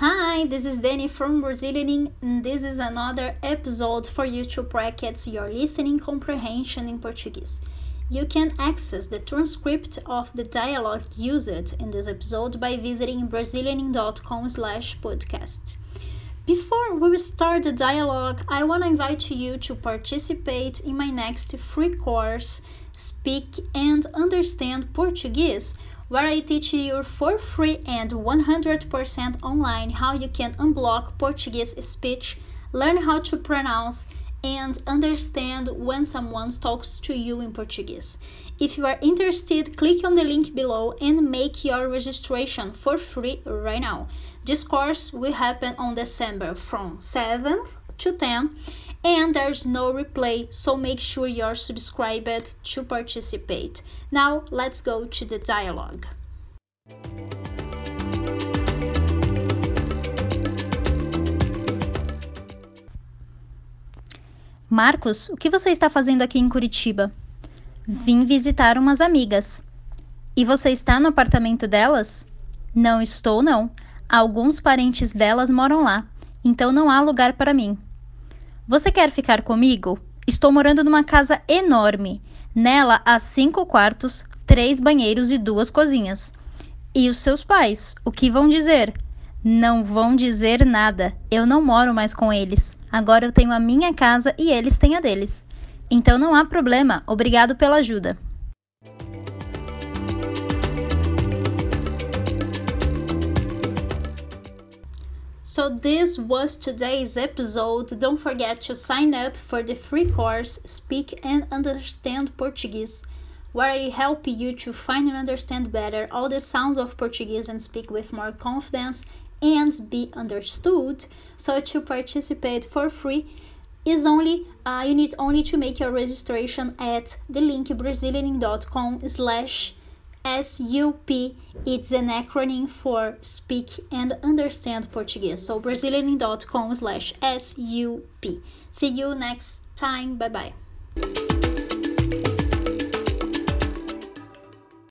Hi, this is Danny from Brazilianing, and this is another episode for you to practice your listening comprehension in Portuguese. You can access the transcript of the dialogue used in this episode by visiting brazilianing.com slash podcast. Before we start the dialogue, I want to invite you to participate in my next free course, Speak and Understand Portuguese, where I teach you for free and 100% online how you can unblock Portuguese speech, learn how to pronounce, and understand when someone talks to you in Portuguese. If you are interested, click on the link below and make your registration for free right now. This course will happen on December from 7th to 10 and there's no replay, so make sure you're subscribed to participate. Now, let's go to the dialogue. Marcos, o que você está fazendo aqui em Curitiba? Vim visitar umas amigas. E você está no apartamento delas? Não estou, não. Alguns parentes delas moram lá, então não há lugar para mim. Você quer ficar comigo? Estou morando numa casa enorme. Nela há cinco quartos, três banheiros e duas cozinhas. E os seus pais, o que vão dizer? Não vão dizer nada. Eu não moro mais com eles. Agora eu tenho a minha casa e eles têm a deles. Então não há problema. Obrigado pela ajuda. So, this was today's episode. Don't forget to sign up for the free course Speak and Understand Portuguese, where I help you to find and understand better all the sounds of Portuguese and speak with more confidence and be understood. So, to participate for free, is only uh, you need only to make your registration at the link brazilianing.com slash SUP. It's an acronym for Speak and Understand Portuguese. So Brazilianing.com slash SUP. See you next time. Bye bye.